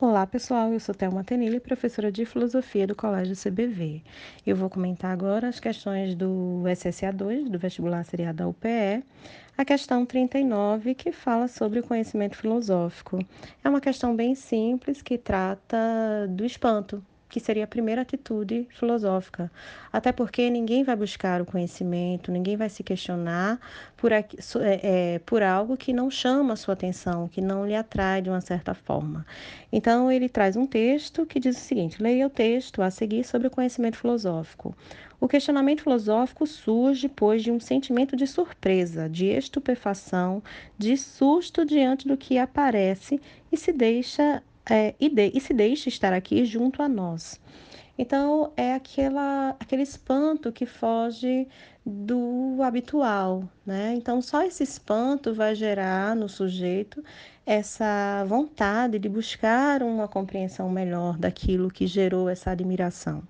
Olá, pessoal. Eu sou Thelma Tenille, professora de Filosofia do Colégio CBV. Eu vou comentar agora as questões do SSA2, do vestibular seriado da UPE, a questão 39, que fala sobre o conhecimento filosófico. É uma questão bem simples que trata do espanto, que seria a primeira atitude filosófica. Até porque ninguém vai buscar o conhecimento, ninguém vai se questionar por, é, é, por algo que não chama a sua atenção, que não lhe atrai de uma certa forma. Então, ele traz um texto que diz o seguinte: leia o texto a seguir sobre o conhecimento filosófico. O questionamento filosófico surge depois de um sentimento de surpresa, de estupefação, de susto diante do que aparece e se deixa é, e, de, e se deixe estar aqui junto a nós. Então, é aquela, aquele espanto que foge do habitual, né? Então, só esse espanto vai gerar no sujeito essa vontade de buscar uma compreensão melhor daquilo que gerou essa admiração.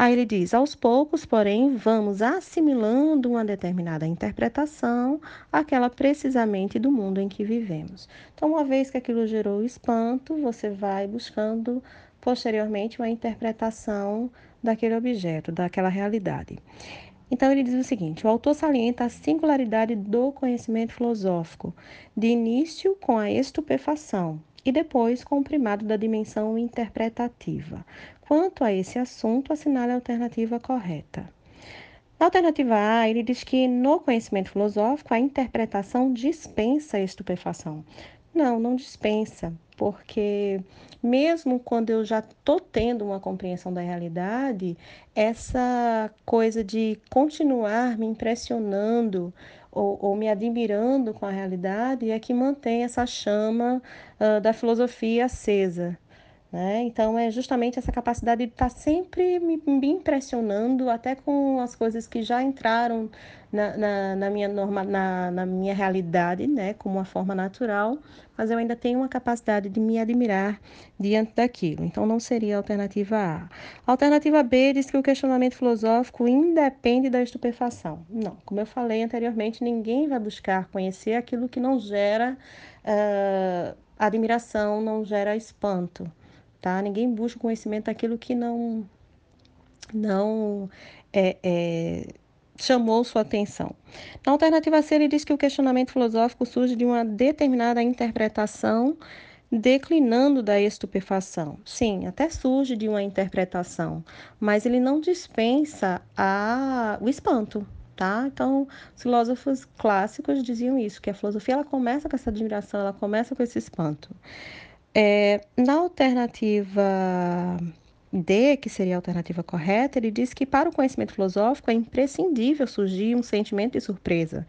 Aí ele diz: aos poucos, porém, vamos assimilando uma determinada interpretação, aquela precisamente do mundo em que vivemos. Então, uma vez que aquilo gerou espanto, você vai buscando posteriormente uma interpretação daquele objeto, daquela realidade. Então, ele diz o seguinte: o autor salienta a singularidade do conhecimento filosófico, de início com a estupefação e depois com o primado da dimensão interpretativa. Quanto a esse assunto, assinale a alternativa correta. Na alternativa A, ele diz que no conhecimento filosófico a interpretação dispensa a estupefação. Não, não dispensa, porque mesmo quando eu já estou tendo uma compreensão da realidade, essa coisa de continuar me impressionando ou, ou me admirando com a realidade é que mantém essa chama uh, da filosofia acesa. Né? Então, é justamente essa capacidade de estar tá sempre me, me impressionando, até com as coisas que já entraram na, na, na, minha norma, na, na minha realidade, né? como uma forma natural, mas eu ainda tenho uma capacidade de me admirar diante daquilo. Então, não seria a alternativa A. A alternativa B diz que o questionamento filosófico independe da estupefação. Não, como eu falei anteriormente, ninguém vai buscar conhecer aquilo que não gera uh, admiração, não gera espanto tá? Ninguém busca conhecimento daquilo que não não é, é, chamou sua atenção. Na alternativa C, ele diz que o questionamento filosófico surge de uma determinada interpretação declinando da estupefação. Sim, até surge de uma interpretação, mas ele não dispensa a, o espanto, tá? Então, os filósofos clássicos diziam isso, que a filosofia ela começa com essa admiração, ela começa com esse espanto. É, na alternativa D, que seria a alternativa correta, ele diz que para o conhecimento filosófico é imprescindível surgir um sentimento de surpresa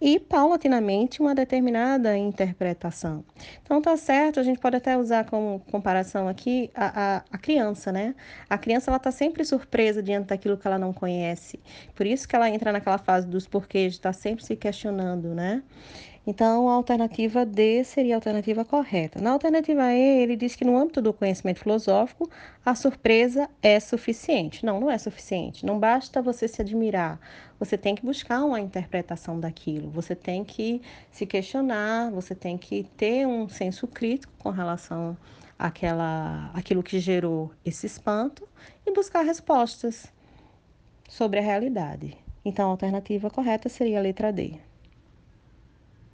e, paulatinamente, uma determinada interpretação. Então, tá certo, a gente pode até usar como comparação aqui a, a, a criança, né? A criança, ela tá sempre surpresa diante daquilo que ela não conhece. Por isso que ela entra naquela fase dos porquês, de estar tá sempre se questionando, né? Então, a alternativa D seria a alternativa correta. Na alternativa E, ele diz que no âmbito do conhecimento filosófico, a surpresa é suficiente. Não, não é suficiente. Não basta você se admirar. Você tem que buscar uma interpretação daquilo. Você tem que se questionar, você tem que ter um senso crítico com relação àquela, àquilo que gerou esse espanto e buscar respostas sobre a realidade. Então, a alternativa correta seria a letra D.